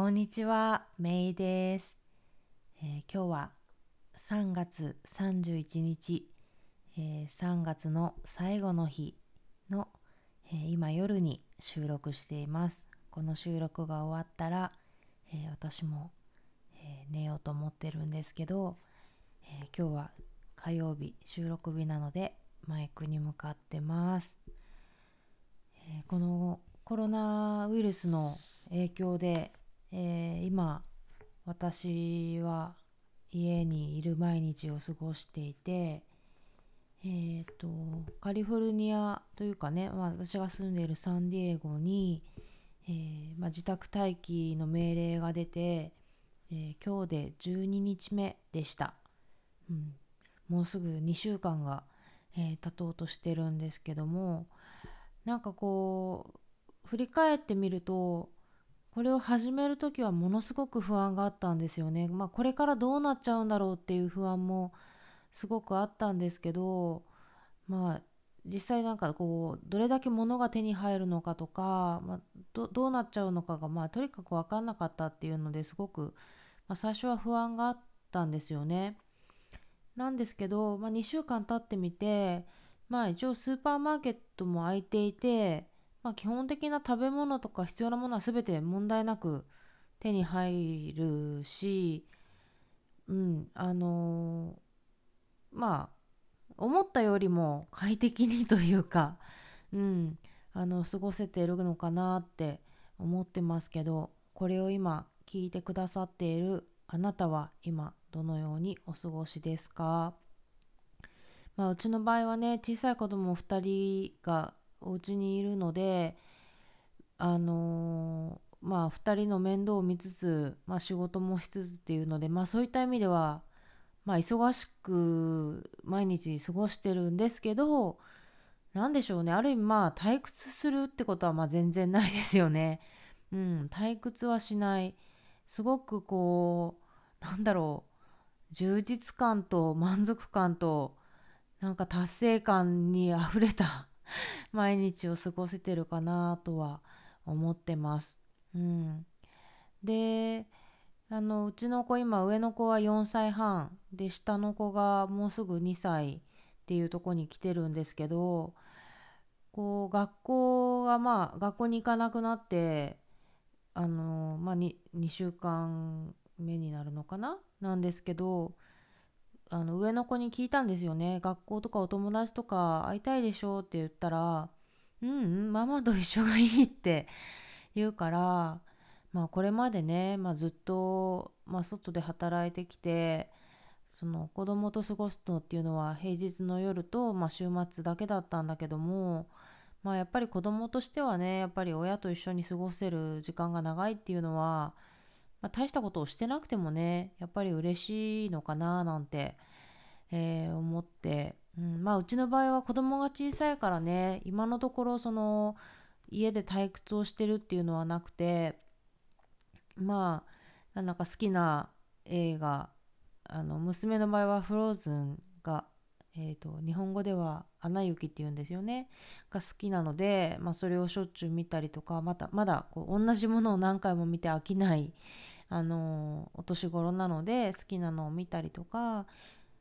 こんにちは、メイです、えー、今日は3月31日、えー、3月の最後の日の、えー、今夜に収録しています。この収録が終わったら、え私も、え寝ようと思ってるんですけど、え今日は火曜日収録日なのでマイクに向かってます。えこのコロナウイルスの影響でえー、今私は家にいる毎日を過ごしていてえーと、カリフォルニアというかね、まあ、私が住んでいるサンディエゴに、えー、まあ、自宅待機の命令が出て、えー、今日で12日目でした、うん、もうすぐ2週間が、えー、経とうとしてるんですけどもなんかこう振り返ってみるとこれを始める時はものすごく不安があったんですよね。まあ、これからどうなっちゃうんだろうっていう不安もすごくあったんですけどまあ実際なんかこうどれだけ物が手に入るのかとか、まあ、どどうなっちゃうのかがまあとにかく分かんなかったっていうのですごく、まあ、最初は不安があったんですよね。なんですけど、まあ、2週間経ってみてまあ一応スーパーマーケットも開いていてまあ、基本的な食べ物とか必要なものは全て問題なく手に入るし、うん、あのー、まあ思ったよりも快適にというか、うん、あの過ごせているのかなって思ってますけどこれを今聞いてくださっているあなたは今どのようにお過ごしですか？まあ、うちの場合はね小さい子供2人がお家にいるのであのー、まあ2人の面倒を見つつ、まあ、仕事もしつつっていうので、まあ、そういった意味では、まあ、忙しく毎日過ごしてるんですけど何でしょうね。ある意味まあ退屈するってことはまあ全然ないですよね。うん、退屈はしない。すごくこうなんだろう。充実感と満足感となんか達成感にあふれた 毎日を過ごせてるかなとは思ってます。うん、であのうちの子今上の子は4歳半で下の子がもうすぐ2歳っていうとこに来てるんですけどこう学校がまあ学校に行かなくなってあのまあ 2, 2週間目になるのかななんですけどあの上の子に聞いたんですよね。学校とかお友達とか会いたいでしょって言ったら「うんうんママと一緒がいい」って言うからまあこれまでね、まあ、ずっと、まあ、外で働いてきてその子供と過ごすのっていうのは平日の夜と、まあ、週末だけだったんだけどもまあやっぱり子供としてはねやっぱり親と一緒に過ごせる時間が長いっていうのはまあ、大したことをしてなくてもねやっぱり嬉しいのかななんて、えー、思って、うん、まあうちの場合は子供が小さいからね今のところその家で退屈をしてるっていうのはなくてまあなんか好きな映画あの娘の場合は「フローズンが」えーと、日本語では「アナ雪」っていうんですよねが好きなので、まあ、それをしょっちゅう見たりとかまたまだこう同じものを何回も見て飽きないあのお年頃なので好きなのを見たりとか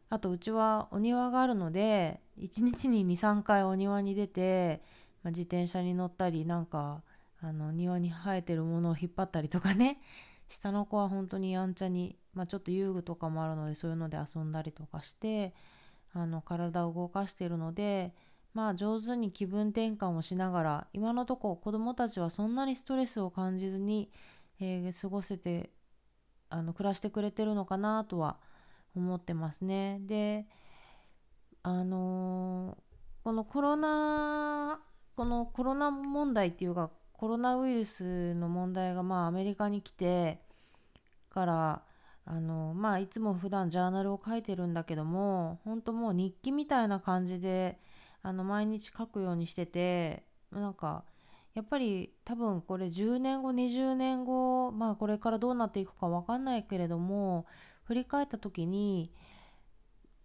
あとうちはお庭があるので1日に23回お庭に出て、まあ、自転車に乗ったりなんかあの庭に生えてるものを引っ張ったりとかね 下の子は本当にやんちゃに、まあ、ちょっと遊具とかもあるのでそういうので遊んだりとかしてあの体を動かしてるのでまあ上手に気分転換をしながら今のとこ子どもたちはそんなにストレスを感じずに、えー、過ごせてあの暮らしてくれてるのかなとは思ってますね。であのー、このコロナこのコロナ問題っていうかコロナウイルスの問題がまあアメリカに来てからあのまあいつも普段ジャーナルを書いてるんだけども本当もう日記みたいな感じであの毎日書くようにしててなんかやっぱり多分これ10年後20年後まあこれからどうなっていくか分かんないけれども振り返った時に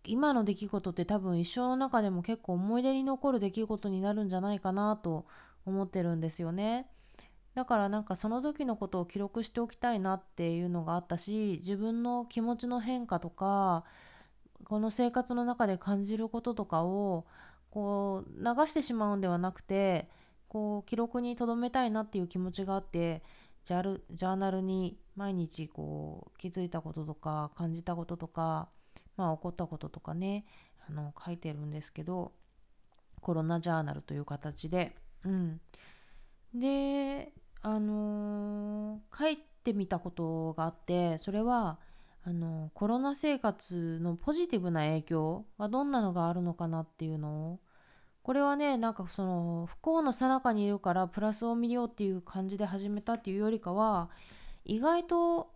今の出来事って多分一生の中でも結構思い出に残る出来事になるんじゃないかなと思ってるんですよね。だからなんかその時のことを記録しておきたいなっていうのがあったし自分の気持ちの変化とかこの生活の中で感じることとかをこう流してしまうんではなくてこう記録に留めたいなっていう気持ちがあってジャルジャーナルに毎日こう気づいたこととか感じたこととか、まあ、起こったこととかねあの書いてるんですけどコロナジャーナルという形で、うん、であのー、書いてみたことがあってそれはあのコロナ生活のポジティブな影響がどんなのがあるのかなっていうのをこれはねなんかその不幸の最中にいるからプラスを見ようっていう感じで始めたっていうよりかは意外と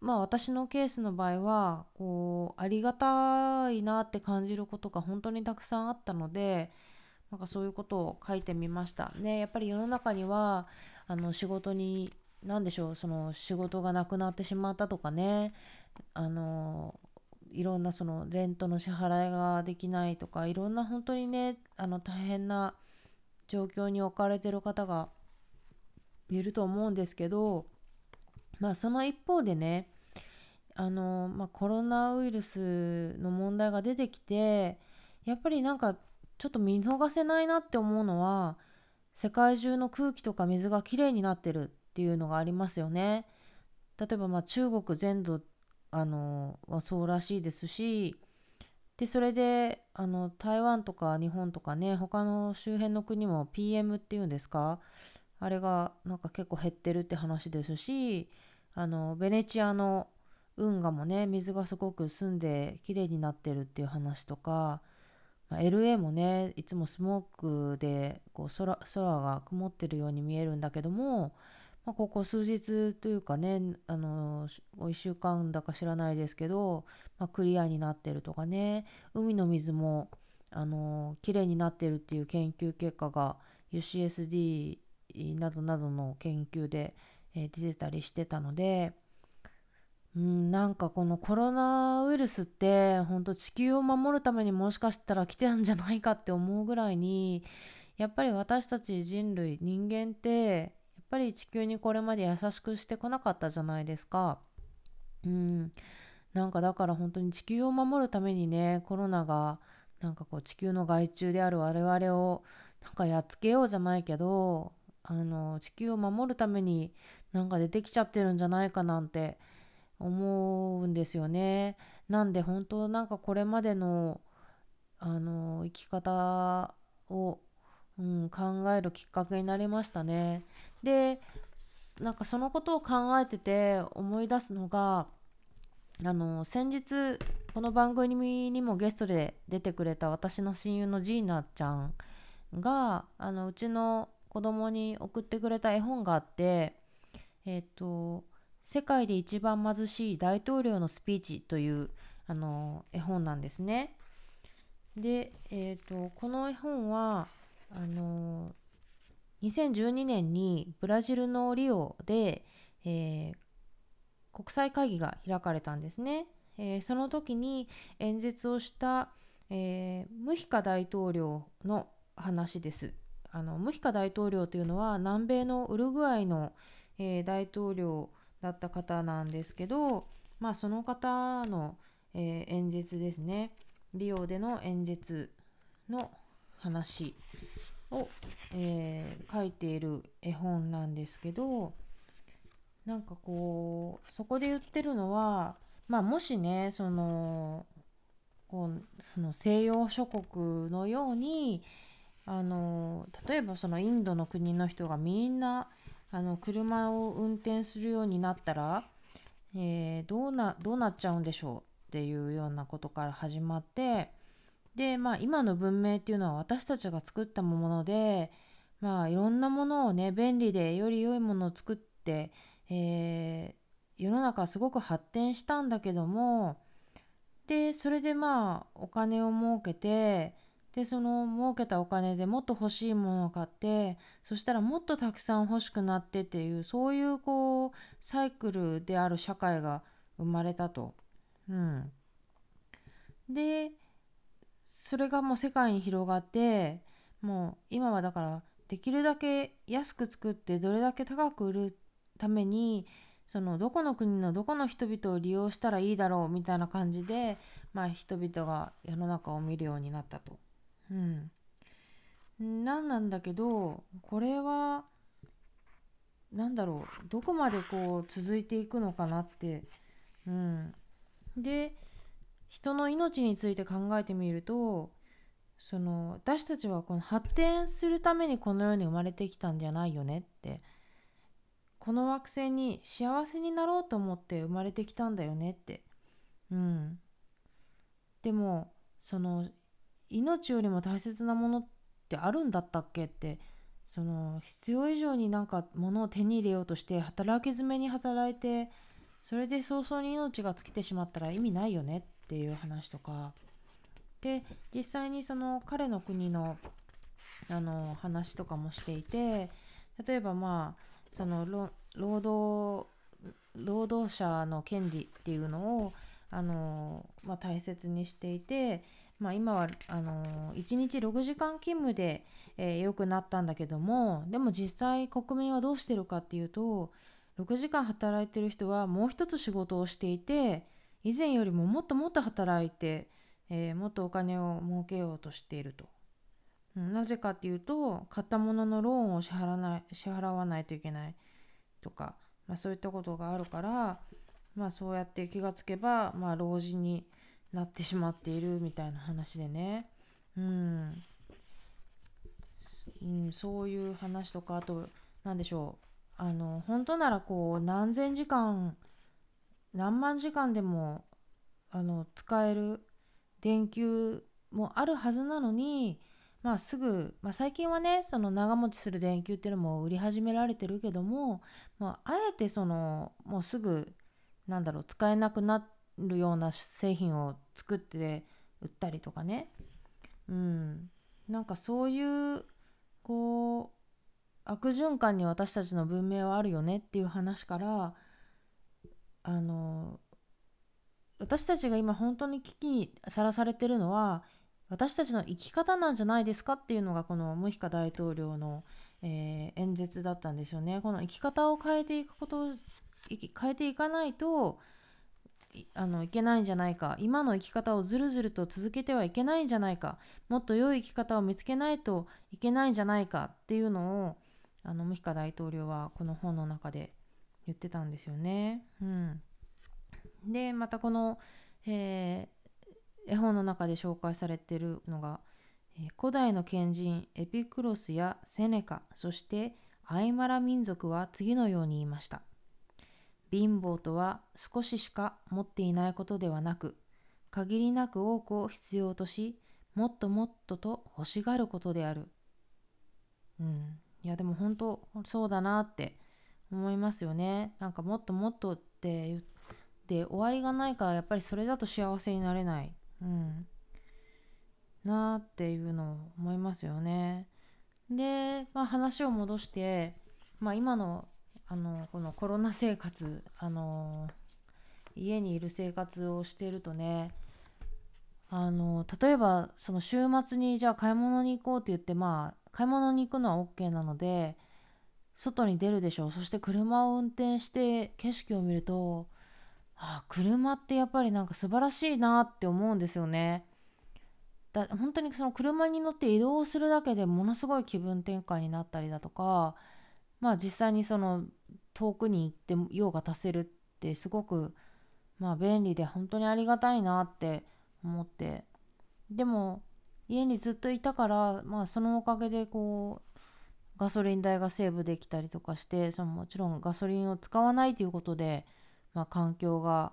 まあ私のケースの場合はこうありがたいなって感じることが本当にたくさんあったのでなんかそういうことを書いてみました。ねやっぱり世の中にはあの仕事に何でしょうその仕事がなくなってしまったとかねあのいろんなそのレントの支払いができないとかいろんな本当にねあの大変な状況に置かれてる方がいると思うんですけどまあその一方でねあの、まあ、コロナウイルスの問題が出てきてやっぱりなんかちょっと見逃せないなって思うのは世界中の空気とか水がきれいになってるっていうのがありますよね。例えばま中国全土あのはそうらしいですしでそれであの台湾とか日本とかね他の周辺の国も PM っていうんですかあれがなんか結構減ってるって話ですしあのベネチアの運河もね水がすごく澄んで綺麗になってるっていう話とかまあ、LA もねいつもスモークでこう空空が曇ってるように見えるんだけども、まあ、ここ数日というかねあの1週間だか知らないですけど、まあ、クリアになってるとかね海の水もあの綺麗になってるっていう研究結果が UCSD などなどの研究で、えー、出てたりしてたのでうん、なんかこのコロナウイルスって本当地球を守るためにもしかしたら来てたんじゃないかって思うぐらいにやっぱり私たち人類人間ってぱり地球にこれまで優しくしてこなかったじゃないですか。うん、なんかだから本当に地球を守るためにねコロナがなんかこう地球の害虫である我々をなんかやっつけようじゃないけどあの地球を守るためになんか出てきちゃってるんじゃないかなんて思うんですよね。なんで本当なんかこれまでのあの生き方を、うん、考えるきっかけになりましたね。でなんかそのことを考えてて思い出すのがあの先日この番組にもゲストで出てくれた私の親友のジーナちゃんがあのうちの子供に送ってくれた絵本があってえっ、ー、と世界で一番貧しい大統領のスピーチというあの絵本なんですね。で、えーと、この絵本はあの2012年にブラジルのリオで、えー、国際会議が開かれたんですね。えー、その時に演説をした、えー、ムヒカ大統領の話です。あのムヒカ大統領というのは南米のウルグアイの、えー、大統領だった方なんですけど、まあ、その方の、え、演説ですねリオでの演説の話を、えー、書いている絵本なんですけどなんかこうそこで言ってるのは、まあ、もしねそのこうその西洋諸国のようにあの例えばそのインドの国の人がみんなあの車を運転するようになったら、えー、どうなどうなっちゃうんでしょうっていうようなことから始まってでまあ今の文明っていうのは私たちが作ったものでまあいろんなものをね便利でより良いものを作って、えー、世の中すごく発展したんだけどもでそれでまあお金を儲けてでその儲けたお金でもっと欲しいものを買ってそしたらもっとたくさん欲しくなってっていうそういうこうサイクルである社会が生まれたと。うん、でそれがもう世界に広がってもう今はだからできるだけ安く作ってどれだけ高く売るためにそのどこの国のどこの人々を利用したらいいだろうみたいな感じで、まあ、人々が世の中を見るようになったと。うん、なんなんだけどこれは何だろうどこまでこう続いていくのかなって。うん、で人の命について考えてみるとその私たちはこの発展するためにこの世に生まれてきたんじゃないよねって。この惑星に幸せになろうと思って生まれてきたんだよねって。うん。でもその命よりも大切なものってあるんだったっけって。その必要以上になんか物を手に入れようとして働き詰めに働いてそれで早々に命が尽きてしまったら意味ないよねっていう話とか。で実際にその彼の国のあの話とかもしていて例えばまあその労働労働者の権利っていうのをあの、まあ、大切にしていて、まあ、今はあの1日6時間勤務で、えー、くなったんだけどもでも実際国民はどうしてるかっていうと6時間働いてる人はもう一つ仕事をしていて以前よりももっともっと働いてえー、もっとお金を儲けようとしていると。なぜかっていうと買ったもののローンを支払わない支払わないといけないとか、まあ、そういったことがあるから、まあ、そうやって気がつけば、まあ、老人になってしまっているみたいな話でね、うん、うん、そういう話とかあと何でしょう。あの本当ならこう何千時間何万時間でもあの使える電球もあるはずなのに、まあ、すぐ、まあ、最近はねその長持ちする電球っていうのも売り始められてるけども、まあ、あえてそのもうすぐなんだろう使えなくなるような製品を作って売ったりとかね。うん。なんかそういうこう悪循環に私たちの文明はあるよねっていう話からあの私たちが今本当に危機にさらされてるのは私たちの生き方なんじゃないですかっていうのがこのムヒカ大統領の、えー、演説だったんですよね。この生き方を変えていくこと変えていかないとあのいけないんじゃないか今の生き方をずるずると続けてはいけないんじゃないかもっと良い生き方を見つけないといけないんじゃないかっていうのをあのムヒカ大統領はこの本の中で言ってたんですよね。うん。でまたこの、えー、絵本の中で紹介されてるのが、えー、古代の賢人エピクロスやセネカそしてアイマラ民族は次のように言いました。貧乏とは少ししか持っていないことではなく限りなく多くを必要としもっともっとと欲しがることである。うん。いやでも本当そうだなって思いますよね。なんかもっともっとって言っで終わりがないからやっぱりそれだと幸せになれない、うん、なーっていうのを思いますよね。で、まあ、話を戻して、まあ、今のあのこのコロナ生活、あの家にいる生活をしているとねあの例えばその週末にじゃあ買い物に行こうって言ってまあ買い物に行くのは OK なので外に出るでしょうそして車を運転して景色を見るとあ車ってやっぱりなんか素晴らしいなって思うんですよね。だ本当にその車に乗って移動するだけでものすごい気分転換になったりだとかまあ実際にその遠くに行って用が足せるってすごくまあ便利で本当にありがたいなって思ってでも家にずっといたからまあそのおかげでこうガソリン代がセーブできたりとかしてそのもちろんガソリンを使わないということでまあ、環境が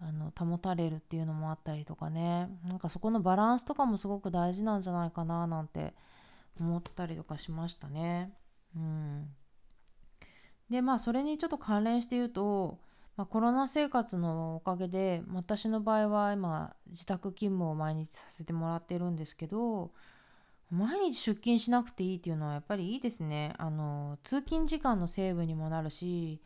あの保たれるっていうのもあったりとかねなんかそこのバランスとかもすごく大事なんじゃないかななんて思ったりとかしましたね。うん、でまあそれにちょっと関連して言うと、まあ、コロナ生活のおかげで私の場合は今自宅勤務を毎日させてもらってるんですけど毎日出勤しなくていいっていうのはやっぱりいいですね。あの通勤時間のセーブにもなるし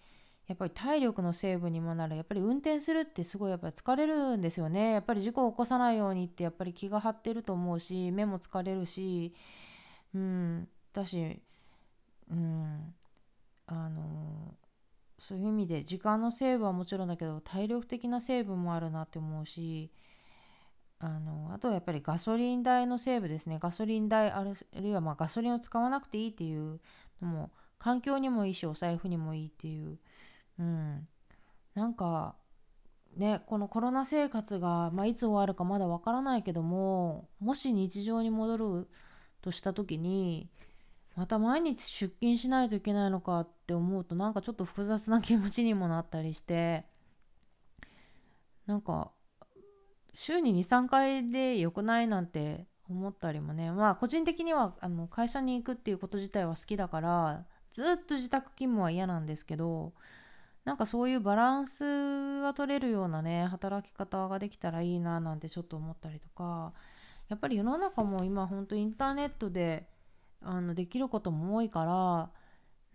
やっぱり体力のセーブにもなる。やっぱり運転するってすごいやっぱり疲れるんですよね。やっぱり事故を起こさないようにってやっぱり気が張ってると思うし目も疲れるし。うん。だしうん。あのそういう意味で時間のセーブはもちろんだけど体力的なセーブもあるなって思うしあのあとはやっぱりガソリン代のセーブですね。ガソリン代あるいはまあガソリンを使わなくていいっていうのも環境にもいいしお財布にもいいっていう。うん。なんかねこのコロナ生活が、まあ、いつ終わるかまだわからないけどももし日常に戻るとした時にまた毎日出勤しないといけないのかって思うとなんかちょっと複雑な気持ちにもなったりしてなんか週に23回で良くないなんて思ったりもね。まあ個人的にはあの会社に行くっていうこと自体は好きだからずっと自宅勤務は嫌なんですけどなんかそういうバランスが取れるようなね働き方ができたらいいななんてちょっと思ったりとかやっぱり世の中も今ほんとインターネットであのできることも多いから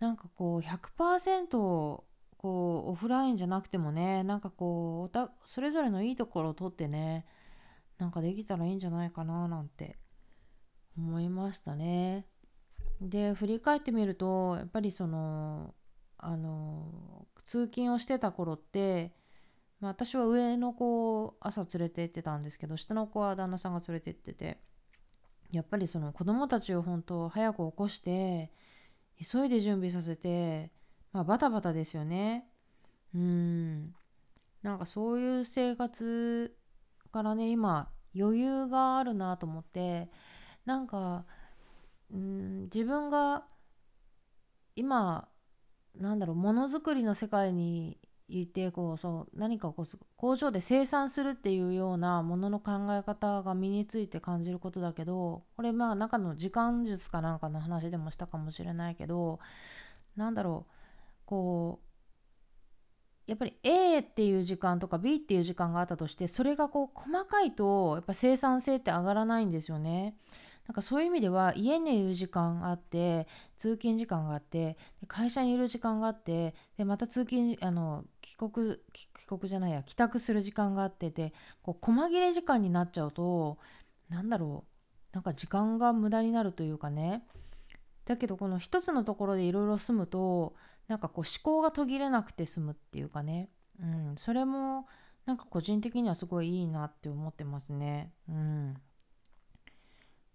なんかこう100%こうオフラインじゃなくてもねなんかこうおたそれぞれのいいところを取ってねなんかできたらいいんじゃないかななんて思いましたね。で振り返ってみるとやっぱりそのあの通勤をしてた頃って、まあ、私は上の子を朝連れて行ってたんですけど下の子は旦那さんが連れて行っててやっぱりその子供たちを本当早く起こして急いで準備させてまあ、バタバタですよね。うん。なんかそういう生活からね、今、余裕があるなと思って、なんか、うん、自分が今、なんだろう、ものづくりの世界にいてこうそう何かこう工場で生産するっていうようなものの考え方が身について感じることだけどこれまあ中の時間術かなんかの話でもしたかもしれないけどなんだろうこうやっぱり A っていう時間とか B っていう時間があったとしてそれがこう細かいとやっぱ生産性って上がらないんですよね。なんかそういう意味では家にいる時間があって通勤時間があって会社にいる時間があってでまた通勤あの帰国帰国じゃないや帰宅する時間があっててこう細切れ時間になっちゃうとなんだろうなんか時間が無駄になるというかねだけどこの一つのところでいろいろ住むとなんかこう思考が途切れなくて済むっていうかね、うん、それもなんか個人的にはすごいいいなって思ってますね。うん、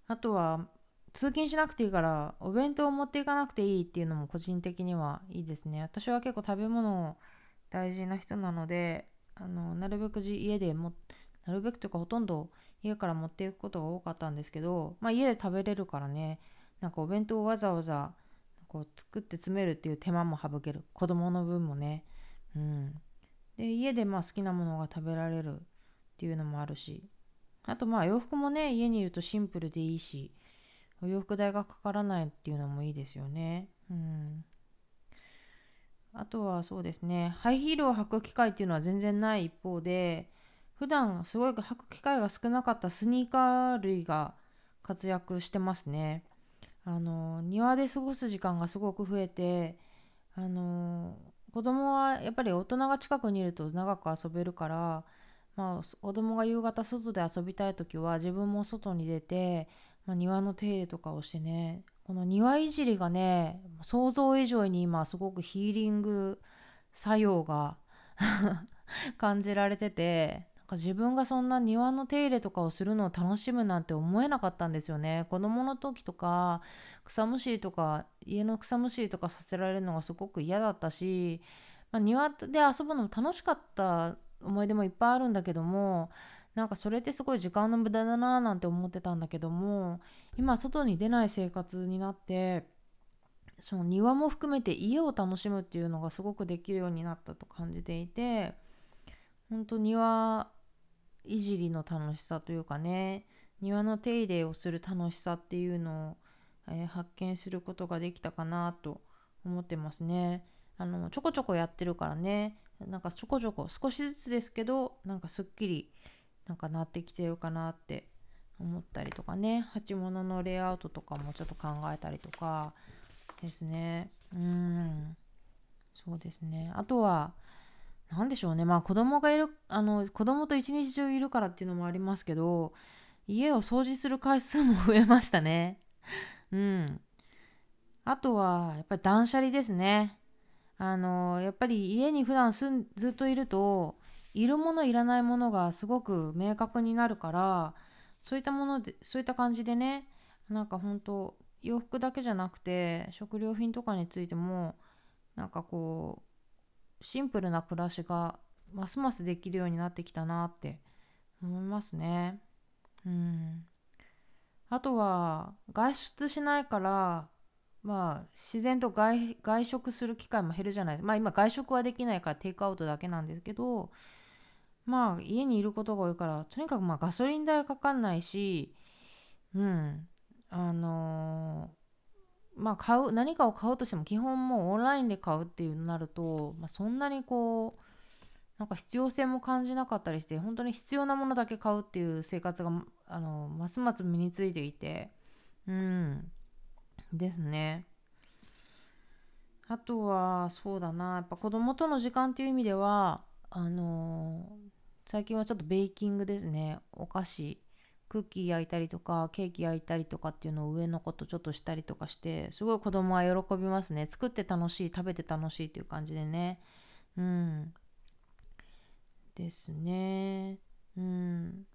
あとは通勤しなくていいからお弁当を持っていかなくていいっていうのも個人的にはいいですね。私は結構食べ物大事な人なのであのなるべく家でもなるべくというかほとんど家から持っていくことが多かったんですけど、まあ、家で食べれるからねなんかお弁当をわざわざこう作って詰めるっていう手間も省ける。子供の分もね。うん。で家でまあ好きなものが食べられるっていうのもあるし。あとまあ洋服もね家にいるとシンプルでいいし。お洋服代がかからないっていうのもいいですよね。うん。あとはそうですね。ハイヒールを履く機会っていうのは全然ない一方で普段すごい履く機会が少なかったスニーカー類が活躍してますね。あの庭で過ごす時間がすごく増えてあの子供はやっぱり大人が近くにいると長く遊べるから、まあ、子供が夕方外で遊びたい時は自分も外に出て、まあ、庭の手入れとかをしてねこの庭いじりがね想像以上に今すごくヒーリング作用が 感じられてて自分がそんな庭の手入れとかをするのを楽しむなんて思えなかったんですよね。子供の時とか草むしりとか家の草むしりとかさせられるのがすごく嫌だったし、まあ、庭で遊ぶのも楽しかった思い出もいっぱいあるんだけどもなんかそれってすごい時間の無駄だななんて思ってたんだけども今外に出ない生活になってその庭も含めて家を楽しむっていうのがすごくできるようになったと感じていて本当庭いじりの楽しさというかね庭の手入れをする楽しさっていうのを、えー、発見することができたかなと思ってますね。あのちょこちょこやってるからね。なんかちょこちょこ少しずつですけどなんかすっきりなんかなってきてるかなって思ったりとかね。鉢物のレイアウトとかもちょっと考えたりとかですね。うん。そうですね。あとは何でしょうね。まあ子供がいるあの子供と一日中いるからっていうのもありますけど家を掃除する回数も増えましたね。うん。あとはやっぱり断捨離ですね。あのやっぱり家に普段すんずっといるといるものいらないものがすごく明確になるからそういったものでそういった感じでねなんか本当洋服だけじゃなくて食料品とかについてもなんかこうシンプルな暮らしがますますできるようになってきたなって思いますね。うん。あとは外出しないからまあ自然と外食する機会も減るじゃないですか。まあ今外食はできないからテイクアウトだけなんですけどまあ家にいることが多いからとにかくまあガソリン代かかんないしうんあの、まあ買う何かを買うとしても基本もうオンラインで買うっていうなると、まあ、そんなにこうなんか必要性も感じなかったりして本当に必要なものだけ買うっていう生活があのますます身についていてうん。ですね。あとはそうだな。やっぱ子供との時間っていう意味ではあの最近はちょっとベーキングですね。お菓子。クッキー焼いたりとかケーキ焼いたりとかっていうのを上の子とちょっとしたりとかしてすごい子供は喜びますね。作って楽しい食べて楽しいっていう感じでね。うん。ですね。うん。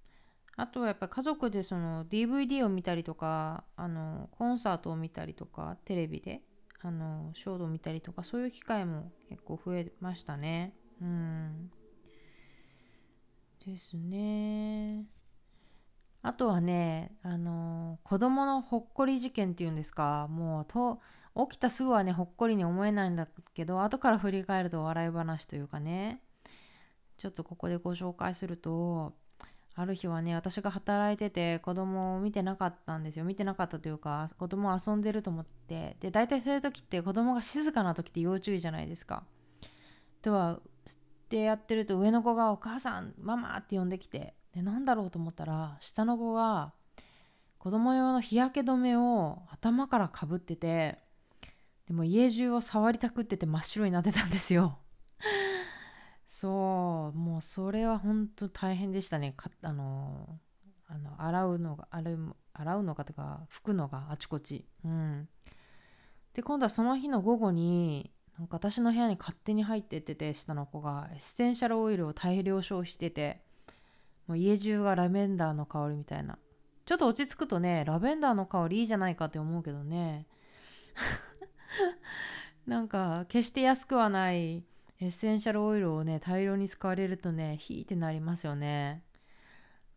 あとはやっぱ家族でその DVD を見たりとかあのコンサートを見たりとかテレビであのショートを見たりとかそういう機会も結構増えましたね。うん。ですね。あとはね、あのー、子供のほっこり事件っていうんですか、もうと、起きたすぐはね、ほっこりに思えないんだけど、後から振り返ると笑い話というかね、ちょっとここでご紹介すると、ある日はね、私が働いてて子供を見てなかったんですよ。見てなかったというか、子供遊んでると思って。で、大体そういう時って子供が静かな時って要注意じゃないですか。では、ってやってると上の子がお母さん、ママって呼んできて、で何だろうと思ったら下の子が子供用の日焼け止めを頭からかぶっててでも家中を触りたくってて真っ白になってたんですよ。そうもうそれは本当大変でしたね。あのあの洗うのがあれ洗うのかとか拭くのがあちこち。うん。で今度はその日の午後になんか私の部屋に勝手に入ってってて下の子がエッセンシャルオイルを大量消費しててもう家中がラベンダーの香りみたいな。ちょっと落ち着くとねラベンダーの香りいいじゃないかって思うけどね。なんか決して安くはないエッセンシャルオイルをね大量に使われるとねヒーってなりますよね。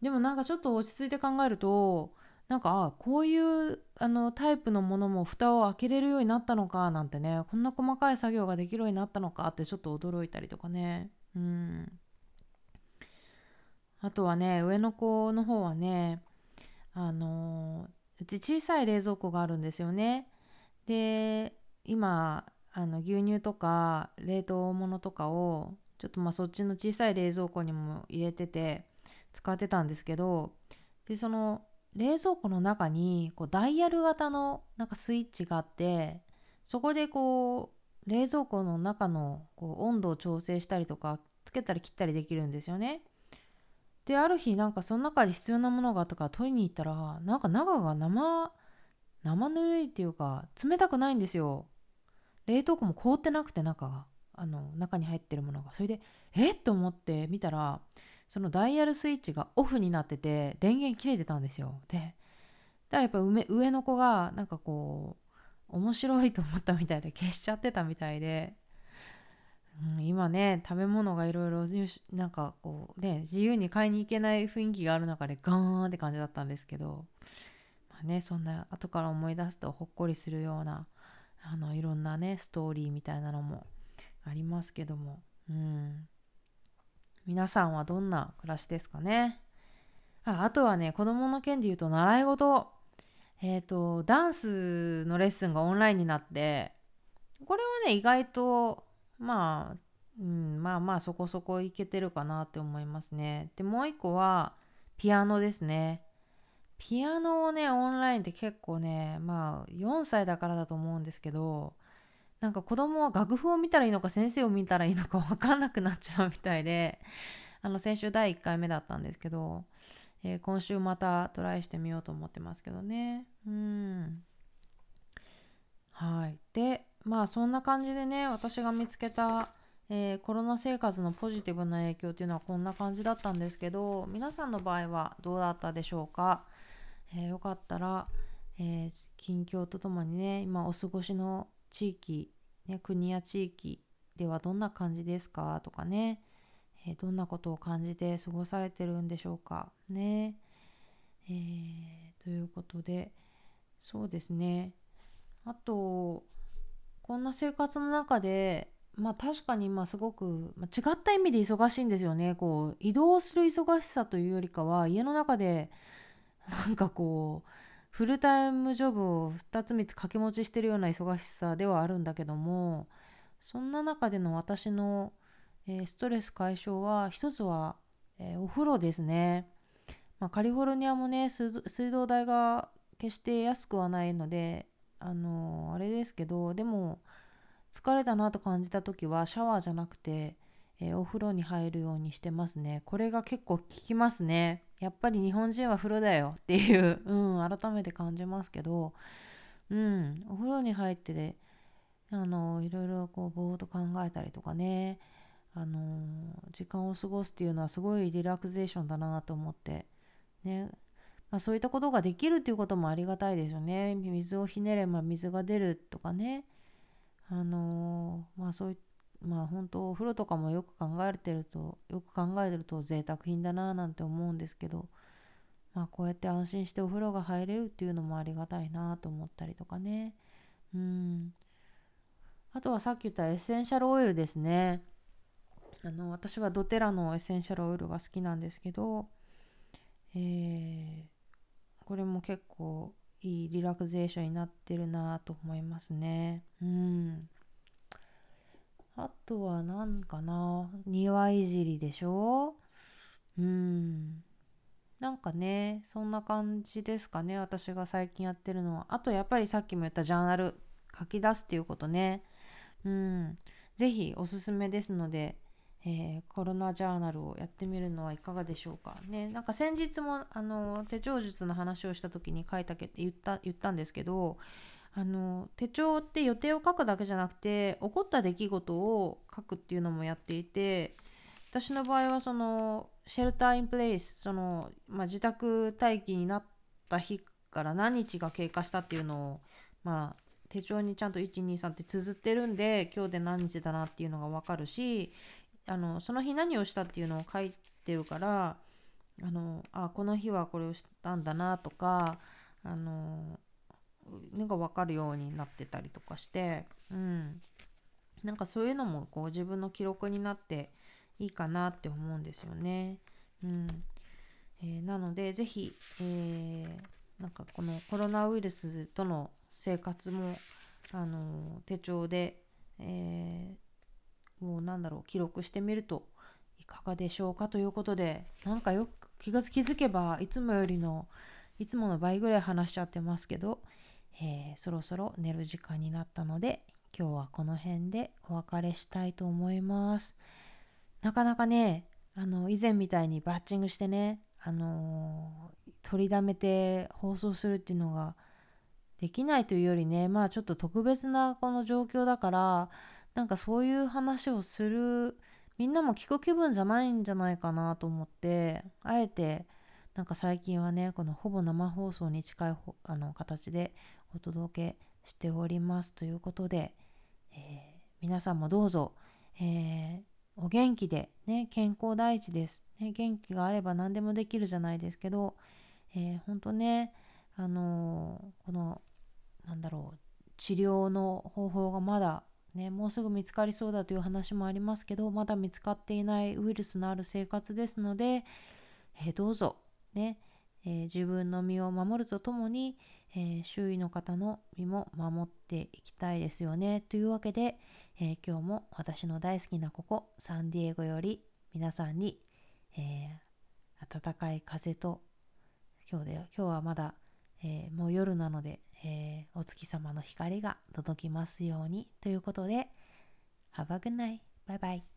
でもなんかちょっと落ち着いて考えるとなんかあこういうあのタイプのものも蓋を開けれるようになったのかなんてねこんな細かい作業ができるようになったのかってちょっと驚いたりとかね。うん。あとはね上の子の方はねあのうち小さい冷蔵庫があるんですよねで今あの牛乳とか冷凍物とかをちょっとまあそっちの小さい冷蔵庫にも入れてて使ってたんですけどでその冷蔵庫の中にこうダイヤル型のなんかスイッチがあってそこでこう冷蔵庫の中のこう温度を調整したりとかつけたり切ったりできるんですよね。である日なんかその中で必要なものがあったから取りに行ったらなんか中が生生ぬるいっていうか冷たくないんですよ。冷凍庫も凍ってなくて中が。あの中に入ってるものが。それでえっと思って見たらそのダイヤルスイッチがオフになってて電源切れてたんですよ。でだからやっぱ上上の子がなんかこう面白いと思ったみたいで消しちゃってたみたいで。うん、今ね食べ物がいろいろなんかこうね自由に買いに行けない雰囲気がある中でガーンって感じだったんですけど、まあね、そんな後から思い出すとほっこりするようなあのいろんなねストーリーみたいなのもありますけども、うん、皆さんはどんな暮らしですかね？ああとはね子供の件で言うと習い事。えっ、ー、とダンスのレッスンがオンラインになってこれはね意外とまあ、うん、まあまあそこそこいけてるかなって思いますね。で、もう一個はピアノですね。ピアノをね、オンラインって結構ね、まあ4歳だからだと思うんですけど、なんか子供は楽譜を見たらいいのか先生を見たらいいのか分かんなくなっちゃうみたいで、あの先週第1回目だったんですけど、えー、今週またトライしてみようと思ってますけどね。うん。はいでまあそんな感じでね私が見つけた、えー、コロナ生活のポジティブな影響っていうのはこんな感じだったんですけど皆さんの場合はどうだったでしょうか、えー、よかったら、えー、近況とともにね今お過ごしの地域、ね、国や地域ではどんな感じですかとかね、えー、どんなことを感じて過ごされてるんでしょうか？ね。えー、ということでそうですね。あとこんな生活の中でまあ確かにまあすごく、違った意味で忙しいんですよねこう移動する忙しさというよりかは家の中でなんかこうフルタイムジョブを2つ3つ掛け持ちしてるような忙しさではあるんだけどもそんな中での私の、えー、ストレス解消は一つは、えー、お風呂ですね。まあ、カリフォルニアもね水道代が決して安くはないのであの、あれですけどでも疲れたなと感じた時はシャワーじゃなくて、えー、お風呂に入るようにしてますね。これが結構効きますね。やっぱり日本人は風呂だよっていう、うん、改めて感じますけどうんお風呂に入ってであのいろいろこうぼーっと考えたりとかねあの時間を過ごすっていうのはすごいリラクゼーションだなと思ってね。まあ、そういったことができるっていうこともありがたいですよね。水をひねれば水が出るとかね。あのまあそういまあ本当お風呂とかもよく考えてるとよく考えてると贅沢品だななんて思うんですけどまあこうやって安心してお風呂が入れるっていうのもありがたいなと思ったりとかね。うん。あとはさっき言ったエッセンシャルオイルですね。あの私はドテラのエッセンシャルオイルが好きなんですけどえー、これも結構いいリラクゼーションになってるなと思いますね。うん。あとは何かな？庭いじりでしょ？うん。なんかね、そんな感じですかね。私が最近やってるのは。あとやっぱりさっきも言ったジャーナル書き出すっていうことね。うん。是非おすすめですので、えー、コロナジャーナルをやってみるのはいかがでしょうかね。なんか先日もあの手帳術の話をした時に書いたけ言った言ったんですけどあの手帳って予定を書くだけじゃなくて起こった出来事を書くっていうのもやっていて私の場合はそのシェルターインプレイスその、まあ、自宅待機になった日から何日が経過したっていうのをまあ手帳にちゃんと123って綴ってるんで今日で何日だなっていうのが分かるしあのその日何をしたっていうのを書いてるからあのあこの日はこれをしたんだなとかあのなんか分かるようになってたりとかしてうんなんかそういうのもこう自分の記録になっていいかなって思うんですよね。うんえー、なので是非、えー、なんかこのコロナウイルスとの生活もあの手帳で、えもうなんだろう記録してみるといかがでしょうかということでなんかよく気が気づけばいつもよりのいつもの倍ぐらい話しちゃってますけど、えー、そろそろ寝る時間になったので今日はこの辺でお別れしたいと思います。なかなかねあの以前みたいにバッチングしてねあのー、取りだめて放送するっていうのができないというよりねまあちょっと特別なこの状況だからなんかそういう話をするみんなも聞く気分じゃないんじゃないかなと思ってあえてなんか最近はねこのほぼ生放送に近いあの形でお届けしておりますということで、えー、皆さんもどうぞ、えー、お元気で、ね、健康第一です、ね、元気があれば何でもできるじゃないですけど、えー、本当ねあのー、このなんだろう治療の方法がまだね、もうすぐ見つかりそうだという話もありますけどまだ見つかっていないウイルスのある生活ですので、えー、どうぞ、ねえー、自分の身を守るとともに、えー、周囲の方の身も守っていきたいですよね。というわけで、え今日も私の大好きなここサンディエゴより皆さんに、え暖かい風と今日で今日はまだ、えもう夜なのでえー、お月様の光が届きますようにということで Have a good night. Bye bye.